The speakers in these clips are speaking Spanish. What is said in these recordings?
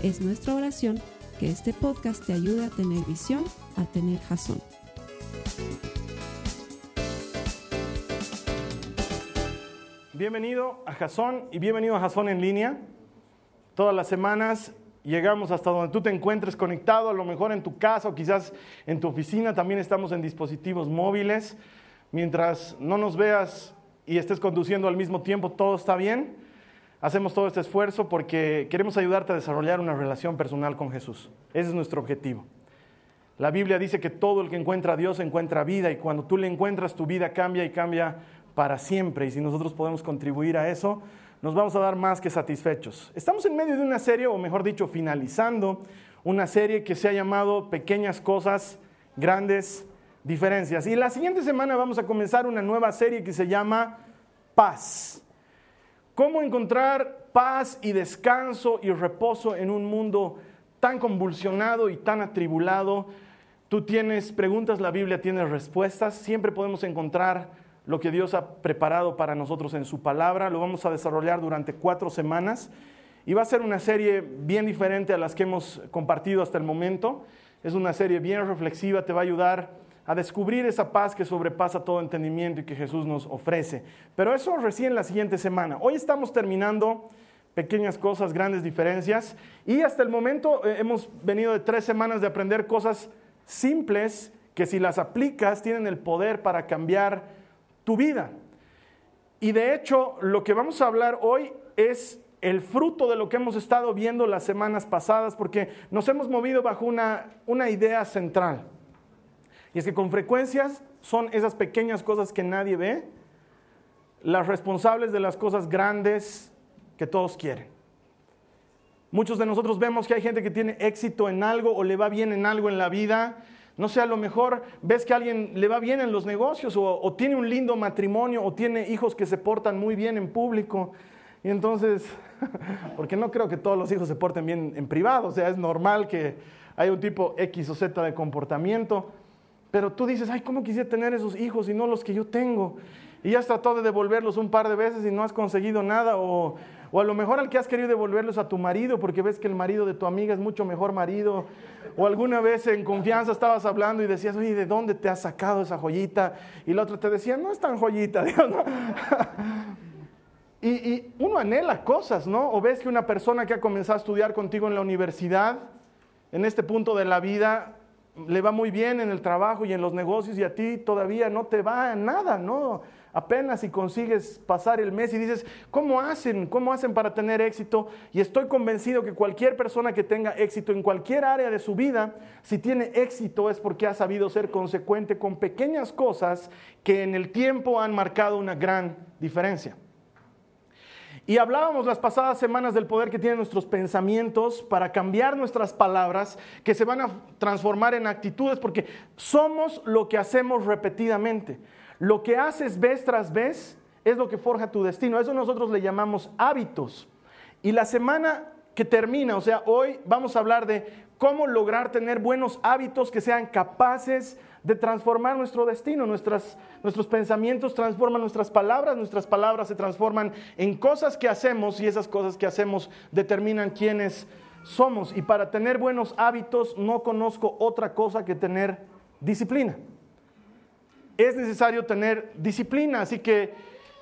Es nuestra oración que este podcast te ayude a tener visión, a tener jazón. Bienvenido a Jazón y bienvenido a Jazón en línea. Todas las semanas llegamos hasta donde tú te encuentres conectado, a lo mejor en tu casa o quizás en tu oficina. También estamos en dispositivos móviles. Mientras no nos veas y estés conduciendo al mismo tiempo, todo está bien. Hacemos todo este esfuerzo porque queremos ayudarte a desarrollar una relación personal con Jesús. Ese es nuestro objetivo. La Biblia dice que todo el que encuentra a Dios encuentra vida y cuando tú le encuentras tu vida cambia y cambia para siempre. Y si nosotros podemos contribuir a eso, nos vamos a dar más que satisfechos. Estamos en medio de una serie, o mejor dicho, finalizando una serie que se ha llamado Pequeñas Cosas, Grandes Diferencias. Y la siguiente semana vamos a comenzar una nueva serie que se llama Paz. ¿Cómo encontrar paz y descanso y reposo en un mundo tan convulsionado y tan atribulado? Tú tienes preguntas, la Biblia tiene respuestas. Siempre podemos encontrar lo que Dios ha preparado para nosotros en su palabra. Lo vamos a desarrollar durante cuatro semanas y va a ser una serie bien diferente a las que hemos compartido hasta el momento. Es una serie bien reflexiva, te va a ayudar a descubrir esa paz que sobrepasa todo entendimiento y que Jesús nos ofrece. Pero eso recién la siguiente semana. Hoy estamos terminando pequeñas cosas, grandes diferencias. Y hasta el momento eh, hemos venido de tres semanas de aprender cosas simples que si las aplicas tienen el poder para cambiar tu vida. Y de hecho, lo que vamos a hablar hoy es el fruto de lo que hemos estado viendo las semanas pasadas, porque nos hemos movido bajo una, una idea central. Y es que con frecuencias son esas pequeñas cosas que nadie ve las responsables de las cosas grandes que todos quieren. Muchos de nosotros vemos que hay gente que tiene éxito en algo o le va bien en algo en la vida. No sé, a lo mejor ves que alguien le va bien en los negocios o tiene un lindo matrimonio o tiene hijos que se portan muy bien en público. Y entonces, porque no creo que todos los hijos se porten bien en privado, o sea, es normal que haya un tipo X o Z de comportamiento. Pero tú dices, ay, ¿cómo quisiera tener esos hijos y no los que yo tengo? Y has tratado de devolverlos un par de veces y no has conseguido nada. O, o a lo mejor al que has querido devolverlos a tu marido porque ves que el marido de tu amiga es mucho mejor marido. O alguna vez en confianza estabas hablando y decías, oye, ¿de dónde te has sacado esa joyita? Y la otra te decía, no es tan joyita. ¿no? y, y uno anhela cosas, ¿no? O ves que una persona que ha comenzado a estudiar contigo en la universidad, en este punto de la vida, le va muy bien en el trabajo y en los negocios y a ti todavía no te va nada, ¿no? Apenas si consigues pasar el mes y dices, ¿cómo hacen? ¿Cómo hacen para tener éxito? Y estoy convencido que cualquier persona que tenga éxito en cualquier área de su vida, si tiene éxito es porque ha sabido ser consecuente con pequeñas cosas que en el tiempo han marcado una gran diferencia. Y hablábamos las pasadas semanas del poder que tienen nuestros pensamientos para cambiar nuestras palabras, que se van a transformar en actitudes, porque somos lo que hacemos repetidamente. Lo que haces vez tras vez es lo que forja tu destino. Eso nosotros le llamamos hábitos. Y la semana que termina, o sea, hoy vamos a hablar de cómo lograr tener buenos hábitos que sean capaces de transformar nuestro destino. nuestros pensamientos transforman nuestras palabras, nuestras palabras se transforman en cosas que hacemos y esas cosas que hacemos determinan quiénes somos. Y para tener buenos hábitos no conozco otra cosa que tener disciplina. Es necesario tener disciplina, así que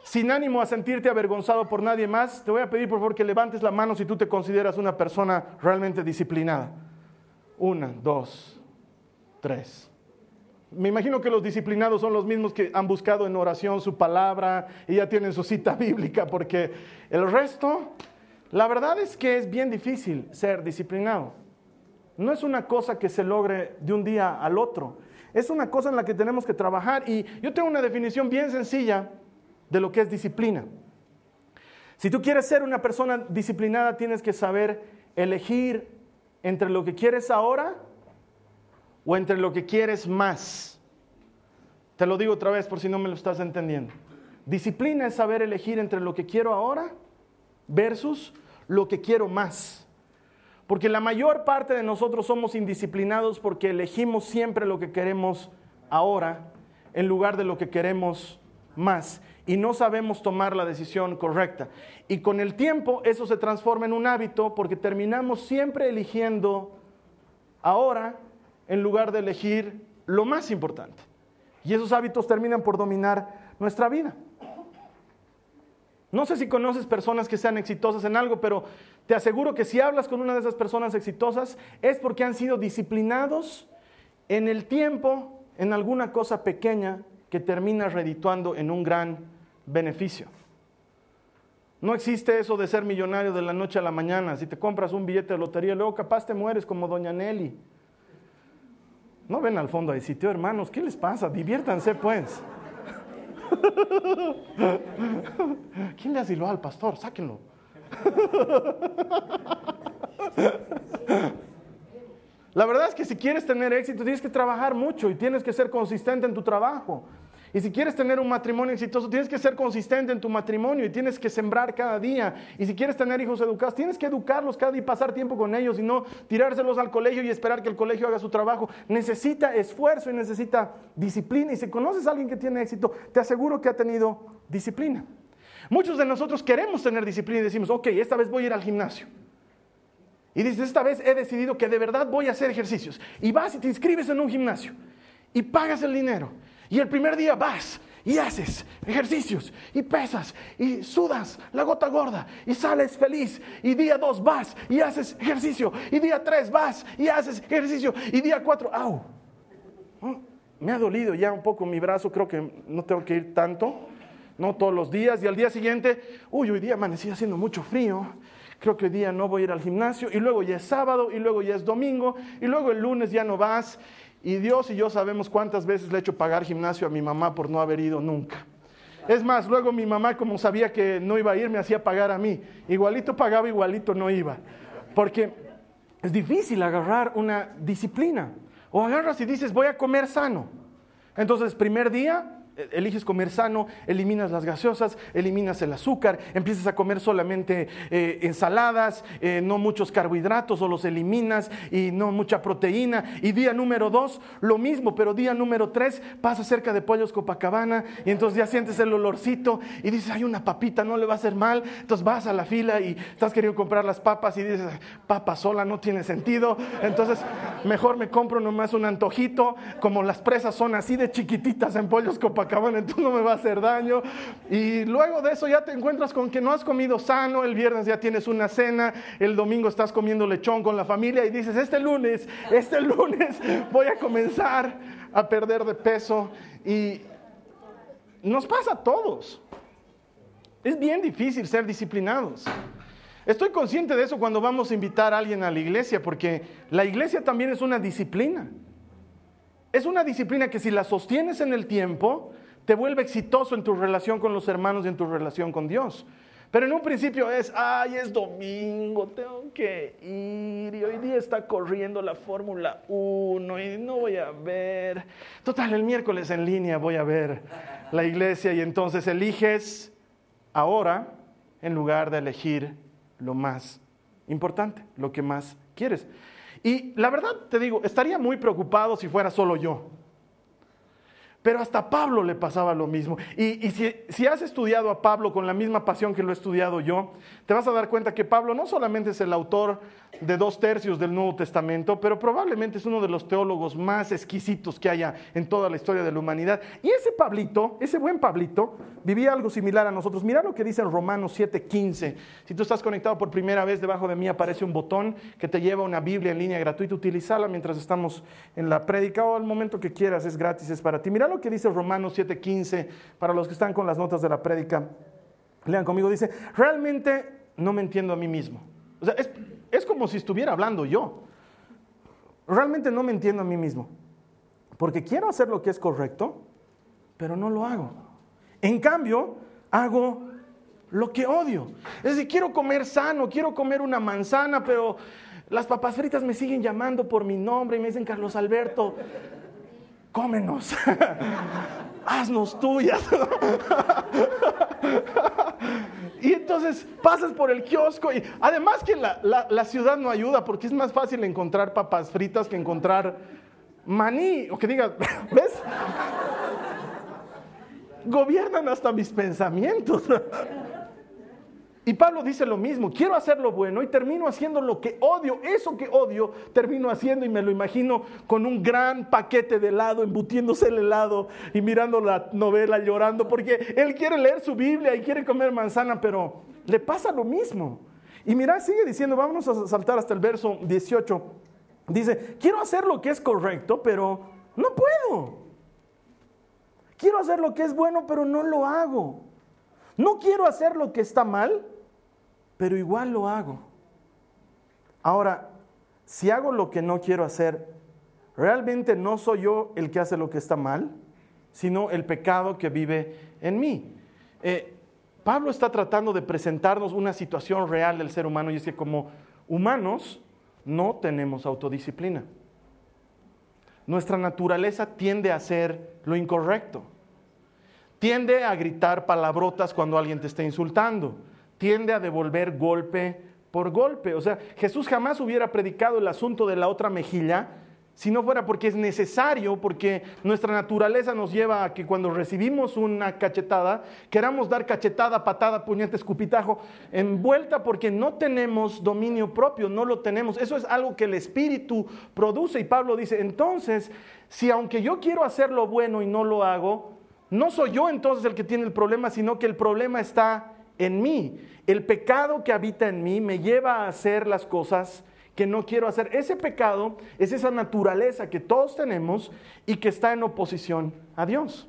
sin ánimo a sentirte avergonzado por nadie más, te voy a pedir por favor que levantes la mano si tú te consideras una persona realmente disciplinada. Una, dos, tres. Me imagino que los disciplinados son los mismos que han buscado en oración su palabra y ya tienen su cita bíblica, porque el resto, la verdad es que es bien difícil ser disciplinado. No es una cosa que se logre de un día al otro, es una cosa en la que tenemos que trabajar y yo tengo una definición bien sencilla de lo que es disciplina. Si tú quieres ser una persona disciplinada, tienes que saber elegir entre lo que quieres ahora o entre lo que quieres más. Te lo digo otra vez por si no me lo estás entendiendo. Disciplina es saber elegir entre lo que quiero ahora versus lo que quiero más. Porque la mayor parte de nosotros somos indisciplinados porque elegimos siempre lo que queremos ahora en lugar de lo que queremos más y no sabemos tomar la decisión correcta. Y con el tiempo eso se transforma en un hábito porque terminamos siempre eligiendo ahora en lugar de elegir lo más importante. Y esos hábitos terminan por dominar nuestra vida. No sé si conoces personas que sean exitosas en algo, pero te aseguro que si hablas con una de esas personas exitosas es porque han sido disciplinados en el tiempo en alguna cosa pequeña que termina redituando en un gran beneficio. No existe eso de ser millonario de la noche a la mañana. Si te compras un billete de lotería, luego capaz te mueres como Doña Nelly. No ven al fondo ahí sitio, hermanos, ¿qué les pasa? Diviértanse pues. ¿Quién le asiló al pastor? Sáquenlo. La verdad es que si quieres tener éxito tienes que trabajar mucho y tienes que ser consistente en tu trabajo. Y si quieres tener un matrimonio exitoso, tienes que ser consistente en tu matrimonio y tienes que sembrar cada día. Y si quieres tener hijos educados, tienes que educarlos cada día y pasar tiempo con ellos y no tirárselos al colegio y esperar que el colegio haga su trabajo. Necesita esfuerzo y necesita disciplina. Y si conoces a alguien que tiene éxito, te aseguro que ha tenido disciplina. Muchos de nosotros queremos tener disciplina y decimos, ok, esta vez voy a ir al gimnasio. Y dices, esta vez he decidido que de verdad voy a hacer ejercicios. Y vas y te inscribes en un gimnasio y pagas el dinero. Y el primer día vas y haces ejercicios y pesas y sudas la gota gorda y sales feliz. Y día dos vas y haces ejercicio. Y día tres vas y haces ejercicio. Y día cuatro, au. Oh, me ha dolido ya un poco mi brazo, creo que no tengo que ir tanto, no todos los días. Y al día siguiente, uy, hoy día amanecí haciendo mucho frío. Creo que hoy día no voy a ir al gimnasio. Y luego ya es sábado y luego ya es domingo. Y luego el lunes ya no vas y Dios y yo sabemos cuántas veces le he hecho pagar gimnasio a mi mamá por no haber ido nunca. Es más, luego mi mamá, como sabía que no iba a ir, me hacía pagar a mí. Igualito pagaba, igualito no iba. Porque es difícil agarrar una disciplina. O agarras y dices, voy a comer sano. Entonces, primer día, eliges comer sano, eliminas las gaseosas, eliminas el azúcar, empiezas a comer solamente eh, ensaladas, eh, no muchos carbohidratos o los eliminas y no mucha proteína. Y día número dos, lo mismo, pero día número tres, pasa cerca de Pollos Copacabana y entonces ya sientes el olorcito y dices, hay una papita, no le va a hacer mal. Entonces vas a la fila y estás queriendo comprar las papas y dices, papa sola no tiene sentido. Entonces mejor me compro nomás un antojito, como las presas son así de chiquititas en Pollos Copacabana acaban, entonces no me va a hacer daño. Y luego de eso ya te encuentras con que no has comido sano, el viernes ya tienes una cena, el domingo estás comiendo lechón con la familia y dices, este lunes, este lunes voy a comenzar a perder de peso. Y nos pasa a todos. Es bien difícil ser disciplinados. Estoy consciente de eso cuando vamos a invitar a alguien a la iglesia, porque la iglesia también es una disciplina. Es una disciplina que si la sostienes en el tiempo, te vuelve exitoso en tu relación con los hermanos y en tu relación con Dios. Pero en un principio es, ay, es domingo, tengo que ir y hoy día está corriendo la Fórmula 1 y no voy a ver. Total, el miércoles en línea voy a ver la iglesia y entonces eliges ahora en lugar de elegir lo más importante, lo que más quieres. Y la verdad te digo, estaría muy preocupado si fuera solo yo. Pero hasta Pablo le pasaba lo mismo. Y, si, has estudiado a Pablo con la misma pasión que lo he estudiado yo, te vas a dar cuenta que Pablo no solamente es el autor de dos tercios del Nuevo Testamento, pero probablemente es uno de los teólogos más exquisitos que haya en toda la historia de la humanidad. Y ese Pablito, ese buen Pablito, vivía algo similar a nosotros. Mira lo que dice en Romanos 7:15. Si tú estás conectado por primera vez, debajo de mí aparece un botón que te lleva a una Biblia en línea gratuita. Utilízala mientras estamos en la prédica o al momento que quieras, es gratis, es para ti. Mira lo que dice Romanos 7:15 para los que están con las notas de la prédica. Lean conmigo, dice, realmente no me entiendo a mí mismo. Es, es como si estuviera hablando yo. Realmente no me entiendo a mí mismo. Porque quiero hacer lo que es correcto, pero no lo hago. En cambio, hago lo que odio. Es decir, quiero comer sano, quiero comer una manzana, pero Las papas fritas me siguen llamando por mi nombre y me dicen Carlos Alberto, cómenos, haznos tuyas. y entonces pasas por el kiosco y además que la, la, ciudad no ayuda porque es más fácil encontrar papas fritas que encontrar maní o que diga, ¿ves? Gobiernan hasta mis pensamientos. Y Pablo dice lo mismo, quiero hacer lo bueno y termino haciendo lo que odio, eso que odio, termino haciendo y me lo imagino con un gran paquete de helado, embutiéndose el helado y mirando la novela, llorando, porque él quiere leer su Biblia y quiere comer manzana, pero le pasa lo mismo. Y mira, sigue diciendo, vámonos a saltar hasta el verso 18. Dice, quiero hacer lo que es correcto, pero no puedo. Quiero hacer lo que es bueno, pero no lo hago. No quiero hacer lo que está mal, pero igual lo hago. Ahora, si hago lo que no quiero hacer, realmente no soy yo el que hace lo que está mal, sino el pecado que vive en mí. Eh, Pablo está tratando de presentarnos una situación real del ser humano y es que como humanos no tenemos autodisciplina. Nuestra naturaleza tiende a hacer lo incorrecto. Tiende a gritar palabrotas cuando alguien te está insultando tiende a devolver golpe por golpe. O sea, Jesús jamás hubiera predicado el asunto de la otra mejilla si no fuera porque es necesario, porque nuestra naturaleza nos lleva a que cuando recibimos una cachetada, queramos dar cachetada, patada, puñete, escupitajo, envuelta porque no tenemos dominio propio, no lo tenemos. Eso es algo que el Espíritu produce. Y Pablo dice, entonces, si aunque yo quiero hacer lo bueno y no lo hago, no soy yo entonces el que tiene el problema, sino que el problema está en mí. El pecado que habita en mí me lleva a hacer las cosas que no quiero hacer. Ese pecado es esa naturaleza que todos tenemos y que está en oposición a Dios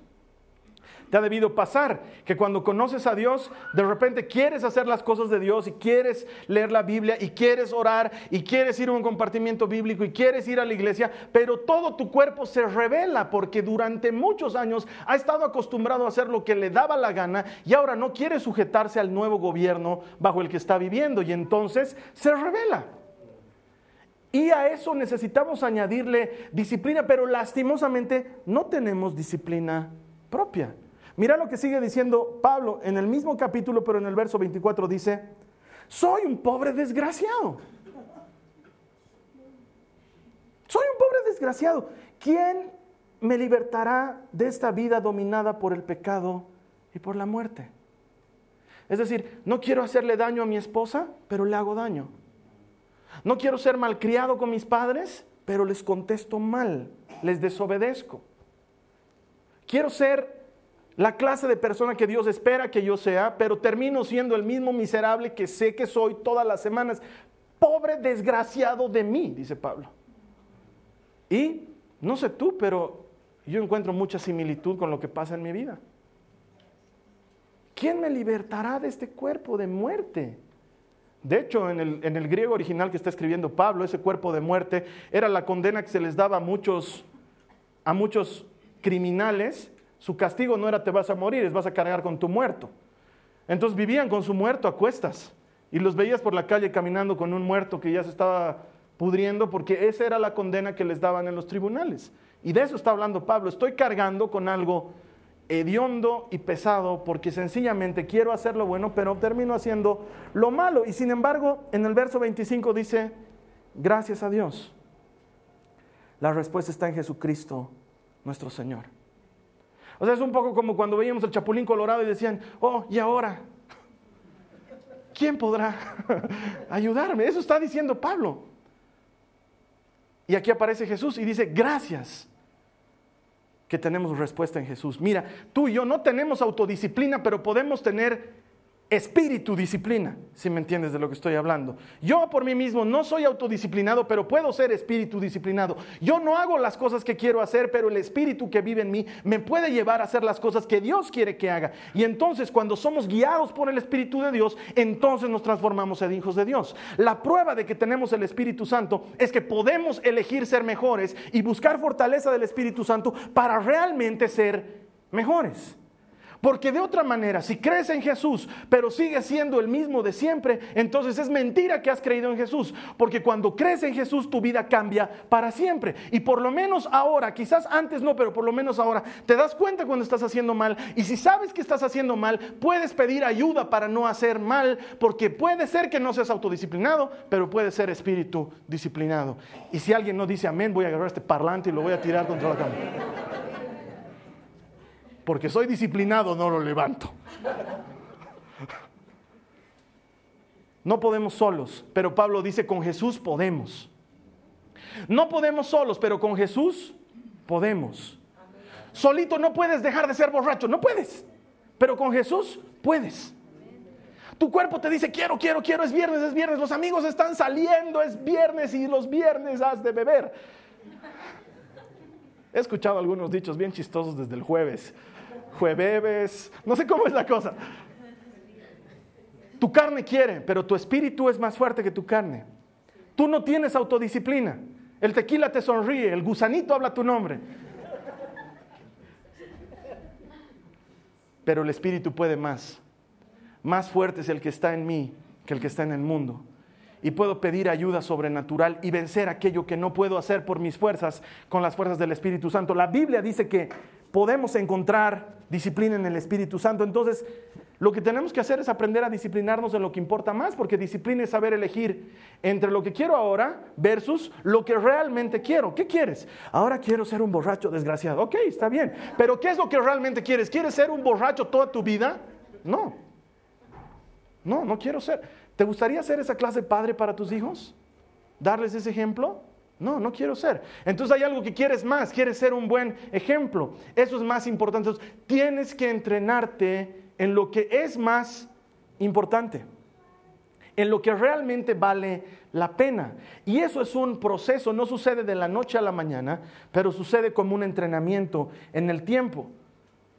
te ha debido pasar, que cuando conoces a Dios, de repente quieres hacer las cosas de Dios y quieres leer la Biblia y quieres orar y quieres ir a un compartimiento bíblico y quieres ir a la iglesia, pero todo tu cuerpo se revela porque durante muchos años ha estado acostumbrado a hacer lo que le daba la gana y ahora no quiere sujetarse al nuevo gobierno bajo el que está viviendo y entonces se revela. Y a eso necesitamos añadirle disciplina, pero lastimosamente no tenemos disciplina propia. Mira lo que sigue diciendo Pablo en el mismo capítulo, pero en el verso 24 dice, soy un pobre desgraciado. Soy un pobre desgraciado. ¿Quién me libertará de esta vida dominada por el pecado y por la muerte? Es decir, no quiero hacerle daño a mi esposa, pero le hago daño. No quiero ser malcriado con mis padres, pero les contesto mal, les desobedezco. Quiero ser la clase de persona que Dios espera que yo sea, pero termino siendo el mismo miserable que sé que soy todas las semanas. Pobre desgraciado de mí, dice Pablo. Y no sé tú, pero yo encuentro mucha similitud con lo que pasa en mi vida. ¿Quién me libertará de este cuerpo de muerte? De hecho, en el, en el, griego original que está escribiendo Pablo, ese cuerpo de muerte era la condena que se les daba a muchos, a muchos criminales su castigo no era te vas a morir, es vas a cargar con tu muerto. Entonces vivían con su muerto a cuestas y los veías por la calle caminando con un muerto que ya se estaba pudriendo porque esa era la condena que les daban en los tribunales. Y de eso está hablando Pablo. Estoy cargando con algo hediondo y pesado porque sencillamente quiero hacer lo bueno, pero termino haciendo lo malo. Y sin embargo, en el verso 25 dice, gracias a Dios. La respuesta está en Jesucristo, nuestro Señor. O sea, es un poco como cuando veíamos el Chapulín Colorado y decían, oh, ¿y ahora? ¿Quién podrá ayudarme? Eso está diciendo Pablo. Y aquí aparece Jesús y dice, gracias que tenemos respuesta en Jesús. Mira, tú y yo no tenemos autodisciplina, pero podemos tener espíritu disciplina, si me entiendes de lo que estoy hablando. Yo por mí mismo no soy autodisciplinado, pero puedo ser espíritu disciplinado. Yo no hago las cosas que quiero hacer, pero el espíritu que vive en mí me puede llevar a hacer las cosas que Dios quiere que haga. Y entonces cuando somos guiados por el espíritu de Dios, entonces nos transformamos en hijos de Dios. La prueba de que tenemos el Espíritu Santo es que podemos elegir ser mejores y buscar fortaleza del Espíritu Santo para realmente ser mejores. Porque de otra manera, si crees en Jesús, pero sigues siendo el mismo de siempre, entonces es mentira que has creído en Jesús. Porque cuando crees en Jesús, tu vida cambia para siempre. Y por lo menos ahora, quizás antes no, pero por lo menos ahora, te das cuenta cuando estás haciendo mal. Y si sabes que estás haciendo mal, puedes pedir ayuda para no hacer mal. Porque puede ser que no seas autodisciplinado, pero puede ser espíritu disciplinado. Y si alguien no dice amén, voy a agarrar este parlante y lo voy a tirar contra la cama porque soy disciplinado, no lo levanto. No podemos solos, pero Pablo dice, con Jesús podemos. No podemos solos, pero con Jesús podemos. Solito no puedes dejar de ser borracho, no puedes, pero con Jesús puedes. Tu cuerpo te dice, quiero, quiero, quiero, es viernes, es viernes, los amigos están saliendo, es viernes y los viernes has de beber. He escuchado algunos dichos bien chistosos desde el jueves jueves, no sé cómo es la cosa. Tu carne quiere, pero tu espíritu es más fuerte que tu carne. Tú no tienes autodisciplina. El tequila te sonríe, el gusanito habla tu nombre. Pero el espíritu puede más. Más fuerte es el que está en mí que el que está en el mundo. Y puedo pedir ayuda sobrenatural y vencer aquello que no puedo hacer por mis fuerzas con las fuerzas del Espíritu Santo. La Biblia dice que podemos encontrar disciplina en el Espíritu Santo. Entonces, lo que tenemos que hacer es aprender a disciplinarnos en lo que importa más, porque disciplina es saber elegir entre lo que quiero ahora versus lo que realmente quiero. ¿Qué quieres? Ahora quiero ser un borracho desgraciado. Ok, está bien. Pero ¿qué es lo que realmente quieres? ¿Quieres ser un borracho toda tu vida? No. No, no quiero ser. ¿Te gustaría ser esa clase de padre para tus hijos? ¿Darles ese ejemplo? No, no quiero ser. Entonces hay algo que quieres más, quieres ser un buen ejemplo. Eso es más importante. Tienes que entrenarte en lo que es más importante, en lo que realmente vale la pena. Y eso es un proceso, no sucede de la noche a la mañana, pero sucede como un entrenamiento en el tiempo.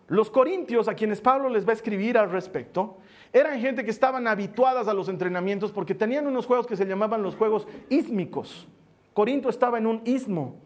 Los corintios, a quienes Pablo les va a escribir al respecto, eran gente que estaban habituadas a los entrenamientos porque tenían unos juegos que se llamaban los juegos ísmicos. Corinto estaba en un istmo.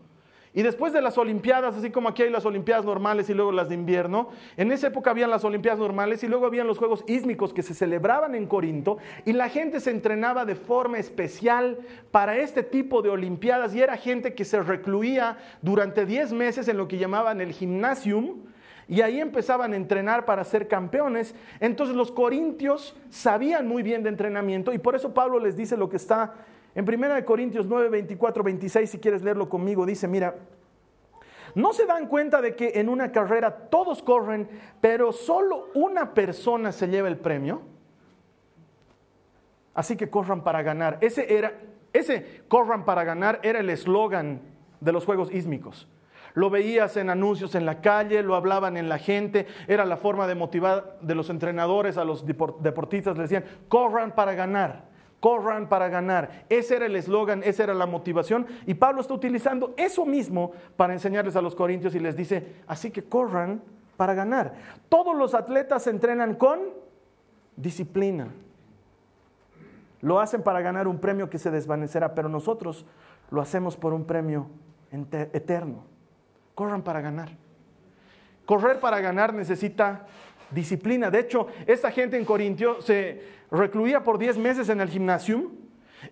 Y después de las Olimpiadas, así como aquí hay las Olimpiadas normales y luego las de invierno, en esa época habían las Olimpiadas normales y luego habían los Juegos Ísmicos que se celebraban en Corinto y la gente se entrenaba de forma especial para este tipo de Olimpiadas y era gente que se recluía durante 10 meses en lo que llamaban el gimnasium y ahí empezaban a entrenar para ser campeones. Entonces los corintios sabían muy bien de entrenamiento y por eso Pablo les dice lo que está en 1 Corintios 9, 24, 26, si quieres leerlo conmigo, dice, mira, ¿no se dan cuenta de que en una carrera todos corren, pero solo una persona se lleva el premio? Así que corran para ganar. Ese era, ese corran para ganar era el eslogan de los Juegos Ísmicos. Lo veías en anuncios en la calle, lo hablaban en la gente, era la forma de motivar de los entrenadores a los deportistas, le decían, corran para ganar corran para ganar. Ese era el eslogan, esa era la motivación. Y Pablo está utilizando eso mismo para enseñarles a los corintios y les dice, así que corran para ganar. Todos los atletas se entrenan con disciplina. Lo hacen para ganar un premio que se desvanecerá, pero nosotros lo hacemos por un premio eterno. Corran para ganar. Correr para ganar necesita disciplina. De hecho, esta gente en Corintio se recluía por 10 meses en el gimnasio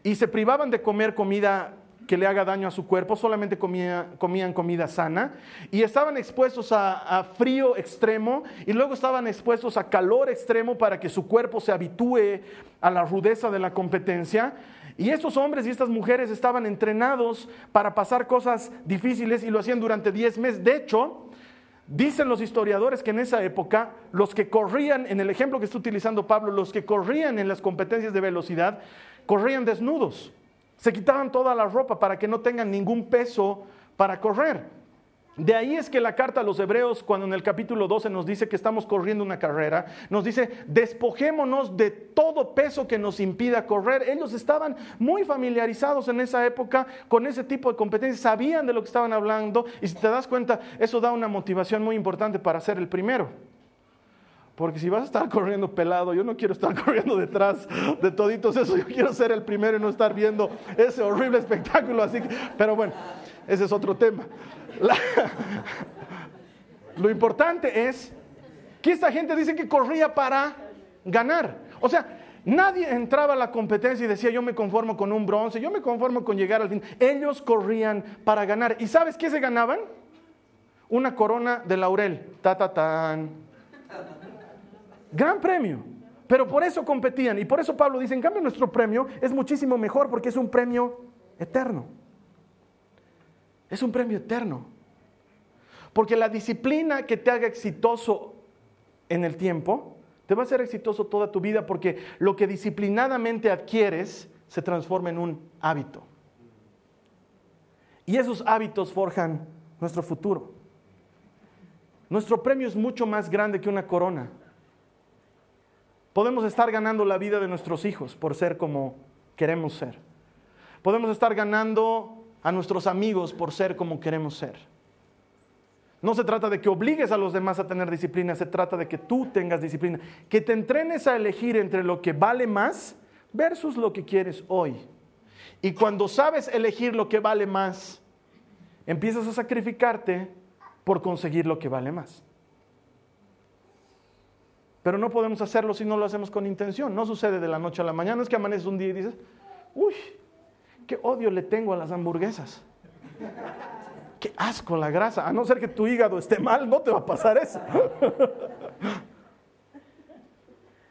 y se privaban de comer comida que le haga daño a su cuerpo, solamente comían comida sana y estaban expuestos a, a, frío extremo y luego estaban expuestos a calor extremo para que su cuerpo se habitúe a la rudeza de la competencia. Y estos hombres y estas mujeres estaban entrenados para pasar cosas difíciles y lo hacían durante 10 meses. De hecho, Dicen los historiadores que en esa época los que corrían, en el ejemplo que está utilizando Pablo, los que corrían en las competencias de velocidad, corrían desnudos. Se quitaban toda la ropa para que no tengan ningún peso para correr. De ahí es que la carta a los hebreos, cuando en el capítulo 12 nos dice que estamos corriendo una carrera, nos dice, despojémonos de todo peso que nos impida correr. Ellos estaban muy familiarizados en esa época con ese tipo de competencias, sabían de lo que estaban hablando y si te das cuenta, eso da una motivación muy importante para ser el primero. Porque si vas a estar corriendo pelado, yo no quiero estar corriendo detrás de toditos eso, yo quiero ser el primero y no estar viendo ese horrible espectáculo. Así que, pero bueno, ese es otro tema. lo importante es que esta gente dice que corría para ganar. O sea, nadie entraba a la competencia y decía, yo me conformo con un bronce, yo me conformo con llegar al fin. Ellos corrían para ganar. ¿Y sabes qué se ganaban? Una corona de laurel. Ta, ta, tan. Gran premio. Pero por eso competían. Y por eso Pablo dice, en cambio nuestro premio es muchísimo mejor porque es un premio eterno. Es un premio eterno. Porque la disciplina que te haga exitoso en el tiempo, te va a hacer exitoso toda tu vida porque lo que disciplinadamente adquieres se transforma en un hábito. Y esos hábitos forjan nuestro futuro. Nuestro premio es mucho más grande que una corona. Podemos estar ganando la vida de nuestros hijos por ser como queremos ser. Podemos estar ganando a nuestros amigos por ser como queremos ser. No se trata de que obligues a los demás a tener disciplina, se trata de que tú tengas disciplina, que te entrenes a elegir entre lo que vale más versus lo que quieres hoy. Y cuando sabes elegir lo que vale más, empiezas a sacrificarte por conseguir lo que vale más. Pero no podemos hacerlo si no lo hacemos con intención. No sucede de la noche a la mañana. es que amaneces un día y dices, uy, qué odio le tengo a las hamburguesas qué asco la grasa. A no ser que tu hígado esté mal, no te va a pasar eso.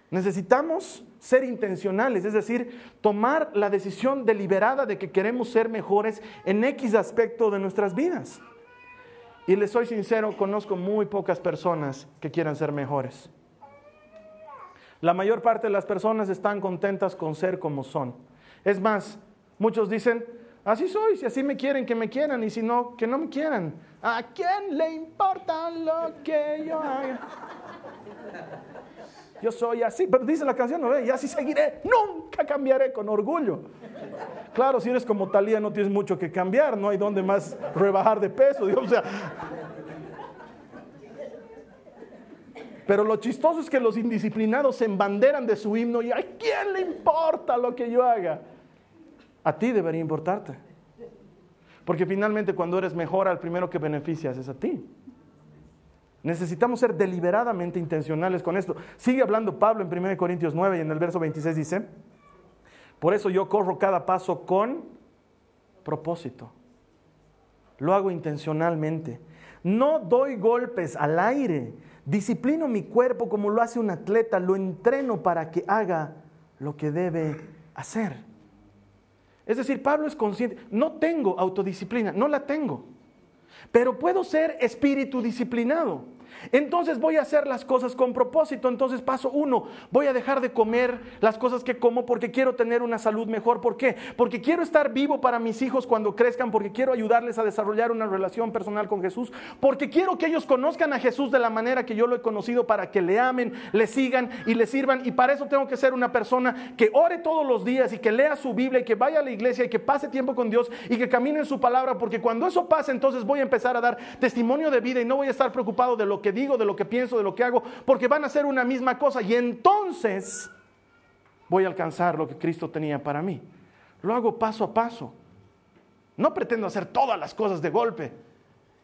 Necesitamos ser intencionales, es decir, tomar la decisión deliberada de que queremos ser mejores en X aspecto de nuestras vidas. Y les soy sincero, conozco muy pocas personas que quieran ser mejores. La mayor parte de las personas están contentas con ser como son. Es más, muchos dicen, Así soy, si así me quieren, que me quieran, y si no, que no me quieran. ¿A quién le importa lo que yo haga? Yo soy así, pero dice la canción, ¿no? Y así seguiré, nunca cambiaré con orgullo. Claro, si eres como Talía no tienes mucho que cambiar, no hay donde más rebajar de peso, o sea. Pero lo chistoso es que los indisciplinados se embanderan de su himno y ¿a quién le importa lo que yo haga? A ti debería importarte. Porque finalmente cuando eres mejor, al primero que beneficias es a ti. Necesitamos ser deliberadamente intencionales con esto. Sigue hablando Pablo en 1 Corintios 9 y en el verso 26 dice, por eso yo corro cada paso con propósito. Lo hago intencionalmente. No doy golpes al aire. Disciplino mi cuerpo como lo hace un atleta. Lo entreno para que haga lo que debe hacer. Es decir, Pablo es consciente, no tengo autodisciplina, no la tengo, pero puedo ser espíritu disciplinado. Entonces voy a hacer las cosas con propósito. Entonces paso uno, voy a dejar de comer las cosas que como porque quiero tener una salud mejor. ¿Por qué? Porque quiero estar vivo para mis hijos cuando crezcan, porque quiero ayudarles a desarrollar una relación personal con Jesús, porque quiero que ellos conozcan a Jesús de la manera que yo lo he conocido para que le amen, le sigan y le sirvan. Y para eso tengo que ser una persona que ore todos los días y que lea su Biblia y que vaya a la iglesia y que pase tiempo con Dios y que camine en su palabra, porque cuando eso pase, entonces voy a empezar a dar testimonio de vida y no voy a estar preocupado de lo que digo, de lo que pienso, de lo que hago, porque van a ser una misma cosa. Y entonces voy a alcanzar lo que Cristo tenía para mí. Lo hago paso a paso. No pretendo hacer todas las cosas de golpe.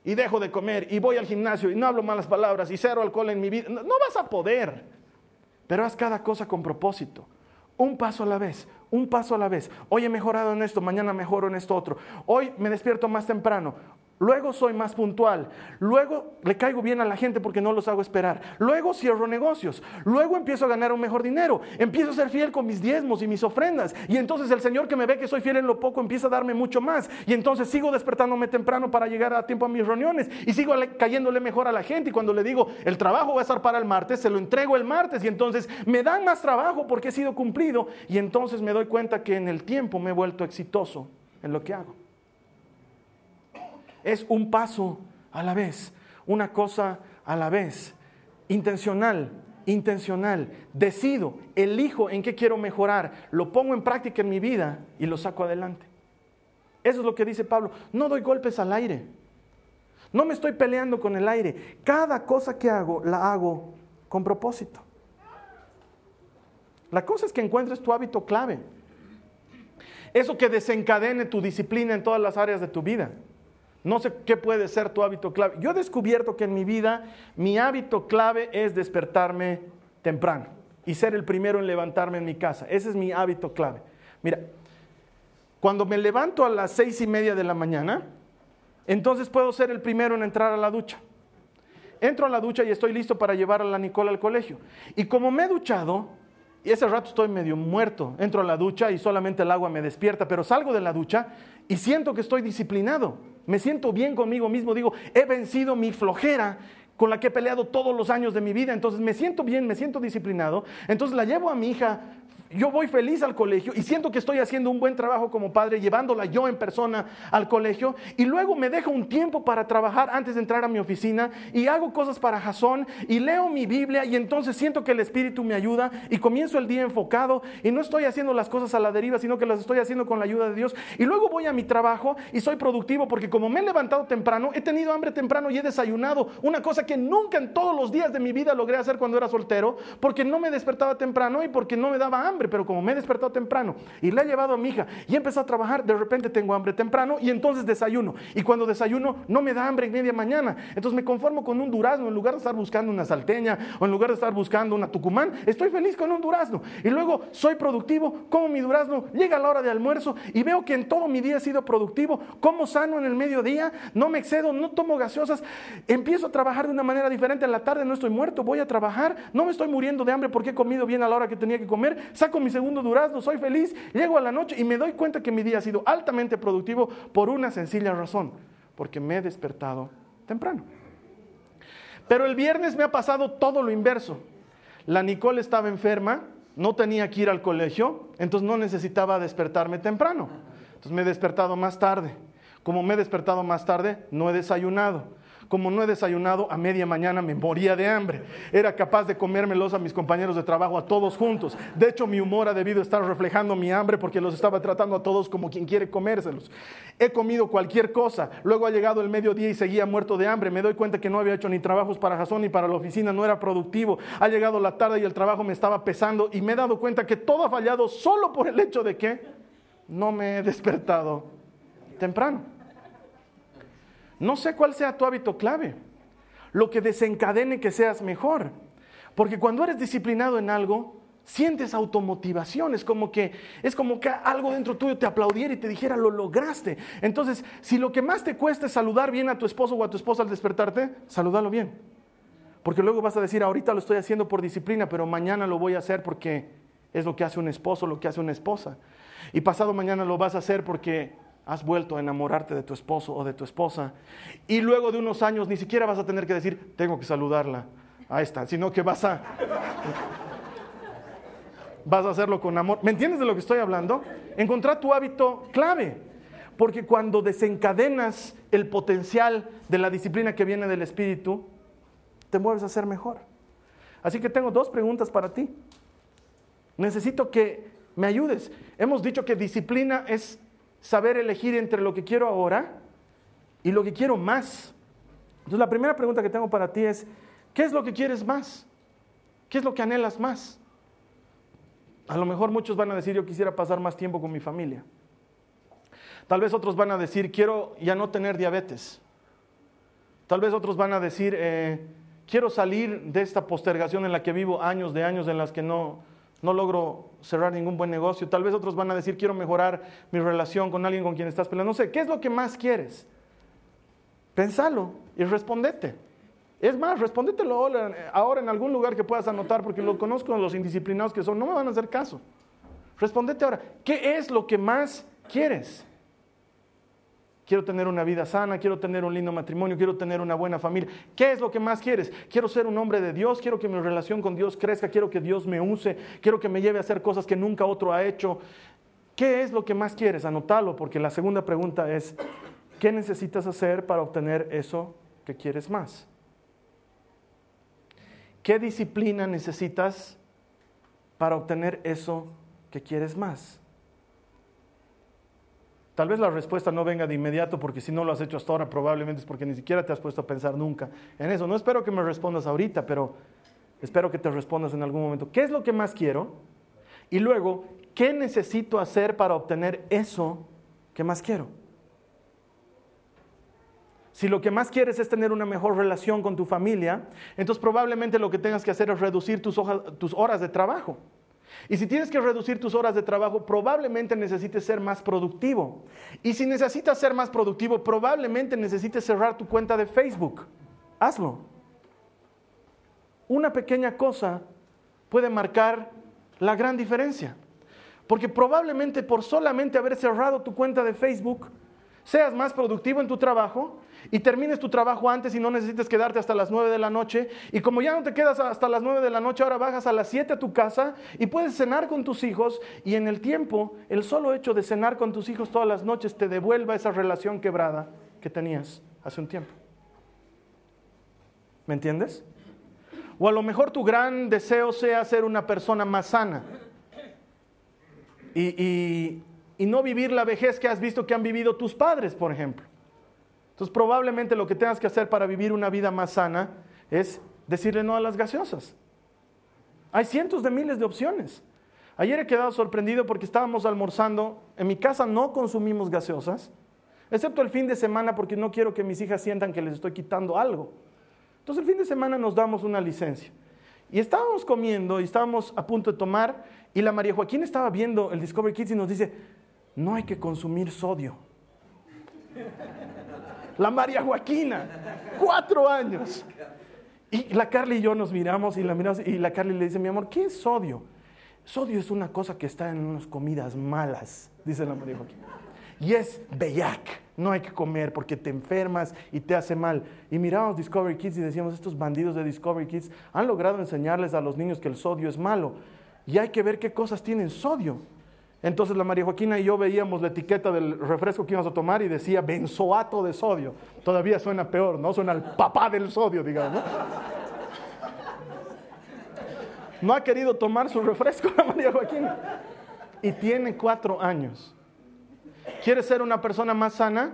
Y dejo de comer y voy al gimnasio y no hablo malas palabras y cero alcohol en mi vida. No, no vas a poder. Pero haz cada cosa con propósito. Un paso a la vez, un paso a la vez. Hoy he mejorado en esto, mañana mejoro en esto otro. Hoy me despierto más temprano. Luego soy más puntual. Luego le caigo bien a la gente porque no los hago esperar. Luego cierro negocios. Luego empiezo a ganar un mejor dinero. Empiezo a ser fiel con mis diezmos y mis ofrendas. Y entonces el Señor que me ve que soy fiel en lo poco empieza a darme mucho más. Y entonces sigo despertándome temprano para llegar a tiempo a mis reuniones. Y sigo cayéndole mejor a la gente. Y cuando le digo el trabajo va a estar para el martes, se lo entrego el martes. Y entonces me dan más trabajo porque he sido cumplido. Y entonces me doy cuenta que en el tiempo me he vuelto exitoso en lo que hago. Es un paso a la vez, una cosa a la vez, intencional, intencional, decido, elijo en qué quiero mejorar, lo pongo en práctica en mi vida y lo saco adelante. Eso es lo que dice Pablo, no doy golpes al aire, no me estoy peleando con el aire, cada cosa que hago la hago con propósito. La cosa es que encuentres tu hábito clave, eso que desencadene tu disciplina en todas las áreas de tu vida. No sé qué puede ser tu hábito clave. Yo he descubierto que en mi vida mi hábito clave es despertarme temprano y ser el primero en levantarme en mi casa. Ese es mi hábito clave. Mira, cuando me levanto a las seis y media de la mañana, entonces puedo ser el primero en entrar a la ducha. Entro a la ducha y estoy listo para llevar a la Nicola al colegio. Y como me he duchado, y ese rato estoy medio muerto, entro a la ducha y solamente el agua me despierta, pero salgo de la ducha y siento que estoy disciplinado me siento bien conmigo mismo, digo, he vencido mi flojera con la que he peleado todos los años de mi vida, entonces me siento bien, me siento disciplinado, entonces la llevo a mi hija yo voy feliz al colegio y siento que estoy haciendo un buen trabajo como padre, llevándola yo en persona al colegio y luego me dejo un tiempo para trabajar antes de entrar a mi oficina y hago cosas para Jasón y leo mi Biblia y entonces siento que el Espíritu me ayuda y comienzo el día enfocado y no estoy haciendo las cosas a la deriva, sino que las estoy haciendo con la ayuda de Dios. Y luego voy a mi trabajo y soy productivo porque como me he levantado temprano, he tenido hambre temprano y he desayunado, una cosa que nunca en todos los días de mi vida logré hacer cuando era soltero porque no me despertaba temprano y porque no me daba hambre pero como me he despertado temprano y la he llevado a mi hija y he empezado a trabajar, de repente tengo hambre temprano y entonces desayuno. Y cuando desayuno no me da hambre en media mañana. Entonces me conformo con un durazno en lugar de estar buscando una salteña o en lugar de estar buscando una tucumán, estoy feliz con un durazno. Y luego soy productivo, como mi durazno, llega la hora de almuerzo y veo que en todo mi día he sido productivo, como sano en el mediodía, no me excedo, no tomo gaseosas, empiezo a trabajar de una manera diferente. En la tarde no estoy muerto, voy a trabajar, no me estoy muriendo de hambre porque he comido bien a la hora que tenía que comer, saco mi segundo durazno, soy feliz, llego a la noche y me doy cuenta que mi día ha sido altamente productivo por una sencilla razón, porque me he despertado temprano. Pero el viernes me ha pasado todo lo inverso. La Nicole estaba enferma, no tenía que ir al colegio, entonces no necesitaba despertarme temprano. Entonces me he despertado más tarde. Como me he despertado más tarde, no he desayunado. Como no he desayunado, a media mañana me moría de hambre. Era capaz de comérmelos a mis compañeros de trabajo, a todos juntos. De hecho, mi humor ha debido estar reflejando mi hambre porque los estaba tratando a todos como quien quiere comérselos. He comido cualquier cosa. Luego ha llegado el mediodía y seguía muerto de hambre. Me doy cuenta que no había hecho ni trabajos para Jason ni para la oficina, no era productivo. Ha llegado la tarde y el trabajo me estaba pesando y me he dado cuenta que todo ha fallado solo por el hecho de que no me he despertado temprano. No sé cuál sea tu hábito clave, lo que desencadene que seas mejor. Porque cuando eres disciplinado en algo, sientes automotivación, es como que es como que algo dentro tuyo te aplaudiera y te dijera lo lograste. Entonces, si lo que más te cuesta es saludar bien a tu esposo o a tu esposa al despertarte, salúdalo bien. Porque luego vas a decir, ahorita lo estoy haciendo por disciplina, pero mañana lo voy a hacer porque es lo que hace un esposo, lo que hace una esposa. Y pasado mañana lo vas a hacer porque has vuelto a enamorarte de tu esposo o de tu esposa y luego de unos años ni siquiera vas a tener que decir, tengo que saludarla a esta, sino que vas a vas a hacerlo con amor. ¿Me entiendes de lo que estoy hablando? Encontrar tu hábito clave, porque cuando desencadenas el potencial de la disciplina que viene del espíritu, te mueves a ser mejor. Así que tengo dos preguntas para ti. Necesito que me ayudes. Hemos dicho que disciplina es saber elegir entre lo que quiero ahora y lo que quiero más. Entonces la primera pregunta que tengo para ti es, ¿qué es lo que quieres más? ¿Qué es lo que anhelas más? A lo mejor muchos van a decir, yo quisiera pasar más tiempo con mi familia. Tal vez otros van a decir, quiero ya no tener diabetes. Tal vez otros van a decir, eh, quiero salir de esta postergación en la que vivo años de años en las que no, no logro cerrar ningún buen negocio. Tal vez otros van a decir, quiero mejorar mi relación con alguien con quien estás peleando. No sé, ¿qué es lo que más quieres? Pensalo y respondete. Es más, respondételo ahora en algún lugar que puedas anotar, porque lo conozco los indisciplinados que son, no me van a hacer caso. Respondete ahora, ¿qué es lo que más quieres? Quiero tener una vida sana, quiero tener un lindo matrimonio, quiero tener una buena familia. ¿Qué es lo que más quieres? Quiero ser un hombre de Dios, quiero que mi relación con Dios crezca, quiero que Dios me use, quiero que me lleve a hacer cosas que nunca otro ha hecho. ¿Qué es lo que más quieres? Anótalo, porque la segunda pregunta es, ¿qué necesitas hacer para obtener eso que quieres más? ¿Qué disciplina necesitas para obtener eso que quieres más? Tal vez la respuesta no venga de inmediato porque si no lo has hecho hasta ahora probablemente es porque ni siquiera te has puesto a pensar nunca en eso. No espero que me respondas ahorita, pero espero que te respondas en algún momento. ¿Qué es lo que más quiero? Y luego, ¿qué necesito hacer para obtener eso que más quiero? si lo que más quieres es tener una mejor relación con tu familia, entonces probablemente lo que tengas que hacer es reducir tus, horas de trabajo. Y si tienes que reducir tus horas de trabajo, probablemente necesites ser más productivo. Y si necesitas ser más productivo, probablemente necesites cerrar tu cuenta de Facebook. Hazlo. Una pequeña cosa puede marcar la gran diferencia. Porque probablemente por solamente haber cerrado tu cuenta de Facebook, seas más productivo en tu trabajo y termines tu trabajo antes y no necesites quedarte hasta las 9 de la noche. Y como ya no te quedas hasta las 9 de la noche, ahora bajas a las 7 a tu casa y puedes cenar con tus hijos y en el tiempo, el solo hecho de cenar con tus hijos todas las noches te devuelva esa relación quebrada que tenías hace un tiempo. ¿Me entiendes? O a lo mejor tu gran deseo sea ser una persona más sana y, no vivir la vejez que has visto que han vivido tus padres, por ejemplo. Entonces probablemente lo que tengas que hacer para vivir una vida más sana es decirle no a las gaseosas. Hay cientos de miles de opciones. Ayer he quedado sorprendido porque estábamos almorzando. En mi casa no consumimos gaseosas, excepto el fin de semana porque no quiero que mis hijas sientan que les estoy quitando algo. Entonces el fin de semana nos damos una licencia. Y estábamos comiendo y estábamos a punto de tomar y la María Joaquín estaba viendo el Discovery Kids y nos dice, no hay que consumir sodio. La María Joaquina, cuatro años. Y la Carly y yo nos miramos y la miramos y la Carly le dice, mi amor, ¿qué es sodio? Sodio es una cosa que está en unas comidas malas, dice la María Joaquín. Y es bellac no hay que comer porque te enfermas y te hace mal. Y miramos Discovery Kids y decíamos, estos bandidos de Discovery Kids han logrado enseñarles a los niños que el sodio es malo. Y hay que ver qué cosas tienen sodio. Entonces la María Joaquina y yo veíamos la etiqueta del refresco que íbamos a tomar y decía benzoato de sodio. Todavía suena peor, ¿no? Suena el papá del sodio, digamos. No ha querido tomar su refresco la María Joaquina. Y tiene cuatro años. ¿Quieres ser una persona más sana?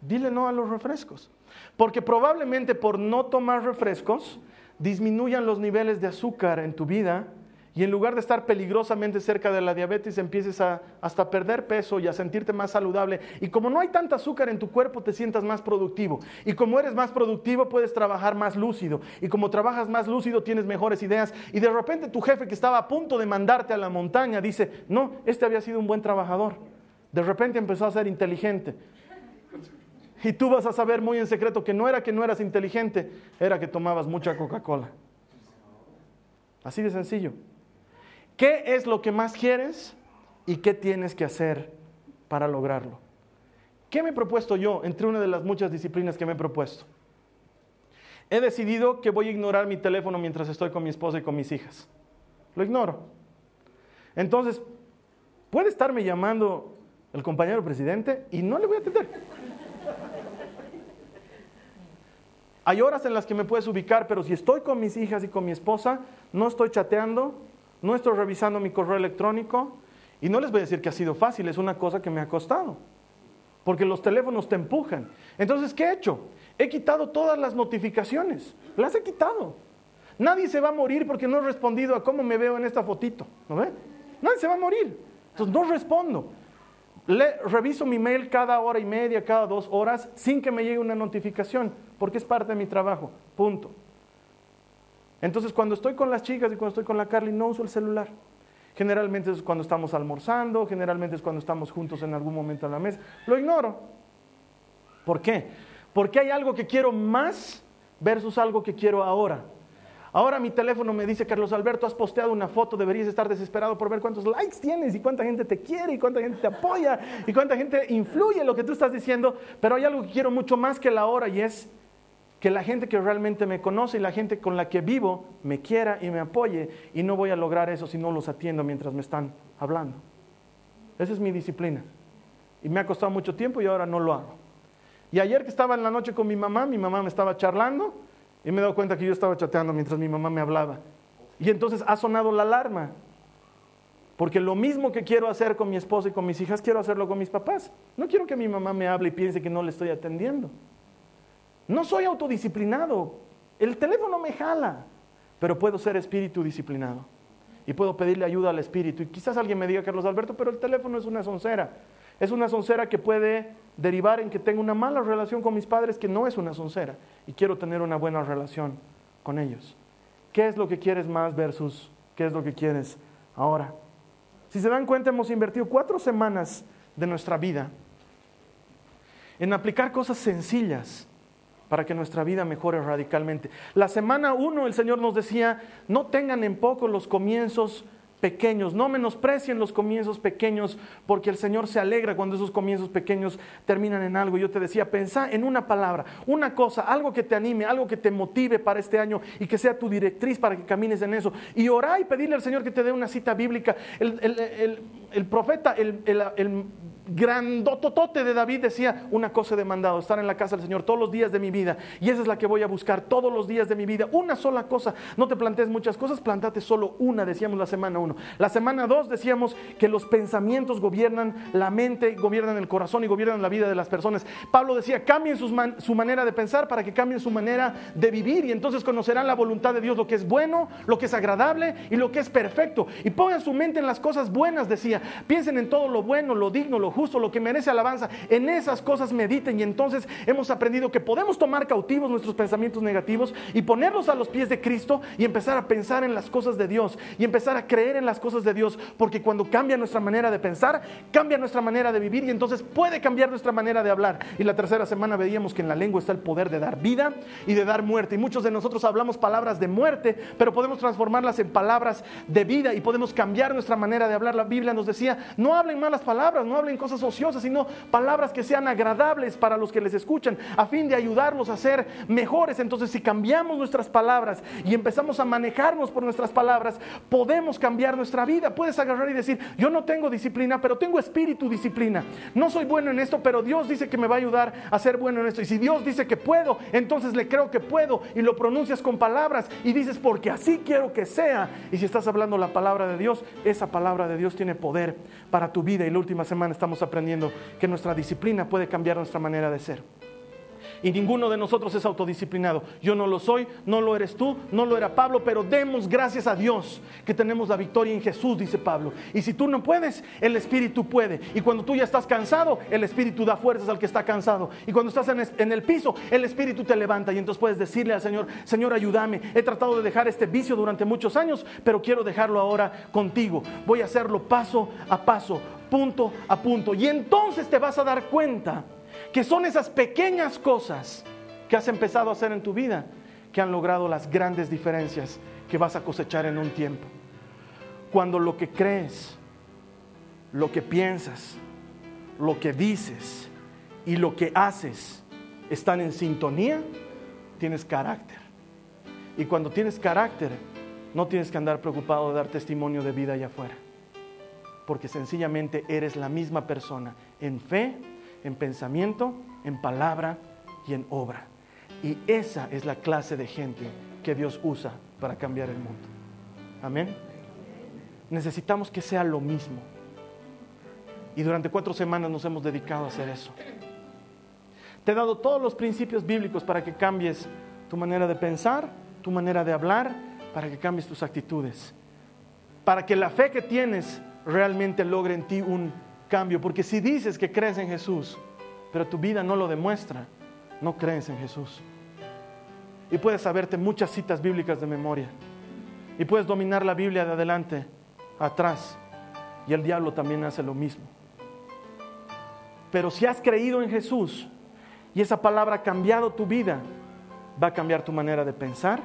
Dile no a los refrescos. Porque probablemente por no tomar refrescos disminuyan los niveles de azúcar en tu vida y en lugar de estar peligrosamente cerca de la diabetes empieces a hasta perder peso y a sentirte más saludable. Y como no hay tanta azúcar en tu cuerpo, te sientas más productivo. Y como eres más productivo, puedes trabajar más lúcido. Y como trabajas más lúcido, tienes mejores ideas. Y de repente tu jefe que estaba a punto de mandarte a la montaña dice, no, este había sido un buen trabajador de repente empezó a ser inteligente. Y tú vas a saber muy en secreto que no era que no eras inteligente, era que tomabas mucha Coca-Cola. Así de sencillo. ¿Qué es lo que más quieres y qué tienes que hacer para lograrlo? ¿Qué me he propuesto yo entre una de las muchas disciplinas que me he propuesto? He decidido que voy a ignorar mi teléfono mientras estoy con mi esposa y con mis hijas. Lo ignoro. Entonces, puede estarme llamando el compañero presidente y no le voy a atender. Hay horas en las que me puedes ubicar, pero si estoy con mis hijas y con mi esposa, no estoy chateando, no estoy revisando mi correo electrónico y no les voy a decir que ha sido fácil, es una cosa que me ha costado, porque los teléfonos te empujan. Entonces, ¿qué he hecho? He quitado todas las notificaciones, las he quitado. Nadie se va a morir porque no he respondido a cómo me veo en esta fotito, ¿no ve? Nadie se va a morir. Entonces no respondo. Reviso mi mail cada hora y media, cada dos horas, sin que me llegue una notificación, porque es parte de mi trabajo. Punto. Entonces, cuando estoy con las chicas y cuando estoy con la Carly, no uso el celular. Generalmente es cuando estamos almorzando, generalmente es cuando estamos juntos en algún momento en la mesa. Lo ignoro. ¿Por qué? Porque hay algo que quiero más versus algo que quiero ahora. Ahora mi teléfono me dice, Carlos Alberto, has posteado una foto, deberías estar desesperado por ver cuántos likes tienes y cuánta gente te quiere y cuánta gente te apoya y cuánta gente influye en lo que tú estás diciendo, pero hay algo que quiero mucho más que la hora y es que la gente que realmente me conoce y la gente con la que vivo me quiera y me apoye y no voy a lograr eso si no los atiendo mientras me están hablando. Esa es mi disciplina. Y me ha costado mucho tiempo y ahora no lo hago. Y ayer que estaba en la noche con mi mamá, mi mamá me estaba charlando y me he dado cuenta que yo estaba chateando mientras mi mamá me hablaba. Y entonces ha sonado la alarma. Porque lo mismo que quiero hacer con mi esposa y con mis hijas, quiero hacerlo con mis papás. No quiero que mi mamá me hable y piense que no le estoy atendiendo. No soy autodisciplinado. El teléfono me jala. Pero puedo ser espíritu disciplinado. Y puedo pedirle ayuda al espíritu. Y quizás alguien me diga, Carlos Alberto, pero el teléfono es una soncera. Es una soncera que puede derivar en que tengo una mala relación con mis padres, que no es una soncera, y quiero tener una buena relación con ellos. ¿Qué es lo que quieres más versus qué es lo que quieres ahora? Si se dan cuenta, hemos invertido cuatro semanas de nuestra vida en aplicar cosas sencillas para que nuestra vida mejore radicalmente. La semana uno el Señor nos decía, no tengan en poco los comienzos pequeños, no menosprecien los comienzos pequeños, porque el Señor se alegra cuando esos comienzos pequeños terminan en algo. Yo te decía, pensá en una palabra, una cosa, algo que te anime, algo que te motive para este año y que sea tu directriz para que camines en eso. Y orá y pedirle al Señor que te dé una cita bíblica. El, profeta, el, el grandototote de David decía, una cosa he demandado, estar en la casa del Señor todos los días de mi vida. Y esa es la que voy a buscar todos los días de mi vida. Una sola cosa. No te plantees muchas cosas, plantate solo una, decíamos la semana uno. La semana dos decíamos que los pensamientos gobiernan la mente, gobiernan el corazón y gobiernan la vida de las personas. Pablo decía, cambien su manera de pensar para que cambien su manera de vivir y entonces conocerán la voluntad de Dios, lo que es bueno, lo que es agradable y lo que es perfecto. Y pongan su mente en las cosas buenas, decía. Piensen en todo lo bueno, lo digno, lo justo, lo que merece alabanza. En esas cosas mediten y entonces hemos aprendido que podemos tomar cautivos nuestros pensamientos negativos y ponerlos a los pies de Cristo y empezar a pensar en las cosas de Dios y empezar a creer en las cosas de Dios, porque cuando cambia nuestra manera de pensar, cambia nuestra manera de vivir y entonces puede cambiar nuestra manera de hablar. Y la tercera semana veíamos que en la lengua está el poder de dar vida y de dar muerte. Y muchos de nosotros hablamos palabras de muerte, pero podemos transformarlas en palabras de vida y podemos cambiar nuestra manera de hablar. La Biblia nos decía, no hablen malas palabras, no hablen cosas ociosas sino palabras que sean agradables para los que les escuchan, a fin de ayudarlos a ser mejores. Entonces, si cambiamos nuestras palabras y empezamos a manejarnos por nuestras palabras, podemos cambiar nuestra vida. Puedes agarrar y decir, yo no tengo disciplina, pero tengo espíritu disciplina. No soy bueno en esto, pero Dios dice que me va a ayudar a ser bueno en esto. Y si Dios dice que puedo, entonces le creo que puedo y lo pronuncias con palabras y dices, porque así quiero que sea. Y si estás hablando la palabra de Dios, esa palabra de Dios tiene poder para tu vida. Y la última semana estamos aprendiendo que nuestra disciplina puede cambiar nuestra manera de ser. Y ninguno de nosotros es autodisciplinado. Yo no lo soy, no lo eres tú, no lo era Pablo, pero demos gracias a Dios que tenemos la victoria en Jesús, dice Pablo. Y si tú no puedes, el Espíritu puede. Y cuando tú ya estás cansado, el Espíritu da fuerzas al que está cansado. Y cuando estás en el piso, el Espíritu te levanta. Y entonces puedes decirle al Señor, Señor, ayúdame. He tratado de dejar este vicio durante muchos años, pero quiero dejarlo ahora contigo. Voy a hacerlo paso a paso, punto a punto. Y entonces te vas a dar cuenta que son esas pequeñas cosas que has empezado a hacer en tu vida que han logrado las grandes diferencias que vas a cosechar en un tiempo. Cuando lo que crees, lo que piensas, lo que dices y lo que haces están en sintonía, tienes carácter. Y cuando tienes carácter, no tienes que andar preocupado de dar testimonio de vida allá afuera porque sencillamente eres la misma persona en fe, en pensamiento, en palabra y en obra. Y esa es la clase de gente que Dios usa para cambiar el mundo. Amén. Necesitamos que sea lo mismo. Y durante cuatro semanas nos hemos dedicado a hacer eso. Te he dado todos los principios bíblicos para que cambies tu manera de pensar, tu manera de hablar, para que cambies tus actitudes. Para que la fe que tienes realmente logre en ti un cambio. Porque si dices que crees en Jesús, pero tu vida no lo demuestra, no crees en Jesús. Y puedes saberte muchas citas bíblicas de memoria. Y puedes dominar la Biblia de adelante, atrás. Y el diablo también hace lo mismo. Pero si has creído en Jesús y esa palabra ha cambiado tu vida, va a cambiar tu manera de pensar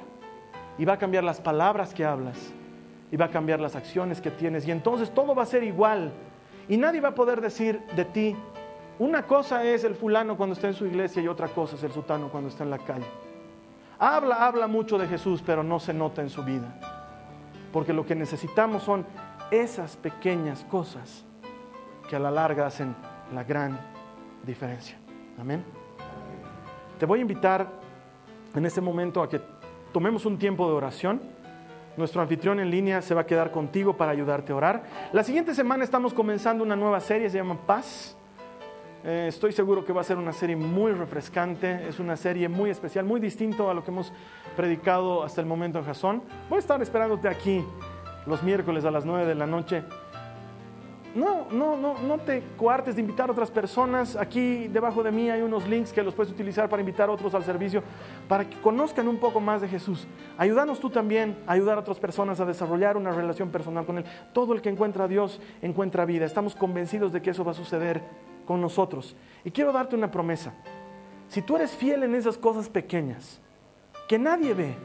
y va a cambiar las palabras que hablas y va a cambiar las acciones que tienes. Y entonces todo va a ser igual. Y nadie va a poder decir de ti, una cosa es el fulano cuando está en su iglesia y otra cosa es el sutano cuando está en la calle. Habla, habla mucho de Jesús, pero no se nota en su vida. Porque lo que necesitamos son esas pequeñas cosas que a la larga hacen la gran diferencia. Amén. Te voy a invitar en este momento a que tomemos un tiempo de oración. Nuestro anfitrión en línea se va a quedar contigo para ayudarte a orar. La siguiente semana estamos comenzando una nueva serie, se llama Paz. Eh, estoy seguro que va a ser una serie muy refrescante, es una serie muy especial, muy distinto a lo que hemos predicado hasta el momento en Jasón. Voy a estar esperándote aquí los miércoles a las 9 de la noche no, no, no, no te coartes de invitar a otras personas. Aquí debajo de mí hay unos links que los puedes utilizar para invitar a otros al servicio, para que conozcan un poco más de Jesús. Ayúdanos tú también a ayudar a otras personas a desarrollar una relación personal con Él. Todo el que encuentra a Dios encuentra vida. Estamos convencidos de que eso va a suceder con nosotros. Y quiero darte una promesa. Si tú eres fiel en esas cosas pequeñas, que nadie ve,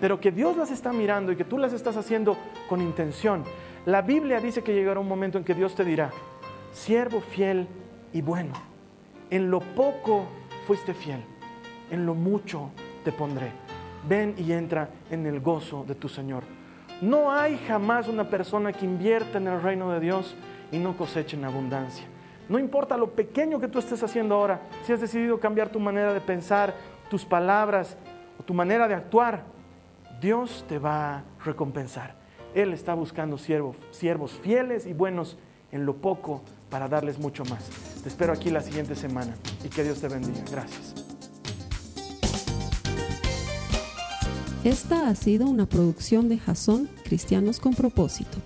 pero que Dios las está mirando y que tú las estás haciendo con intención, la Biblia dice que llegará un momento en que Dios te dirá, siervo fiel y bueno, en lo poco fuiste fiel, en lo mucho te pondré. Ven y entra en el gozo de tu Señor. No hay jamás una persona que invierta en el reino de Dios y no coseche en abundancia. No importa lo pequeño que tú estés haciendo ahora, si has decidido cambiar tu manera de pensar, tus palabras o tu manera de actuar, Dios te va a recompensar. Él está buscando siervos, siervos fieles y buenos en lo poco para darles mucho más. Te espero aquí la siguiente semana y que Dios te bendiga. Gracias. Esta ha sido una producción de Jason Cristianos con propósito.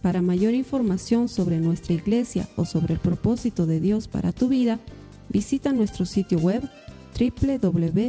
Para mayor información sobre nuestra iglesia o sobre el propósito de Dios para tu vida, visita nuestro sitio web www.jason.info.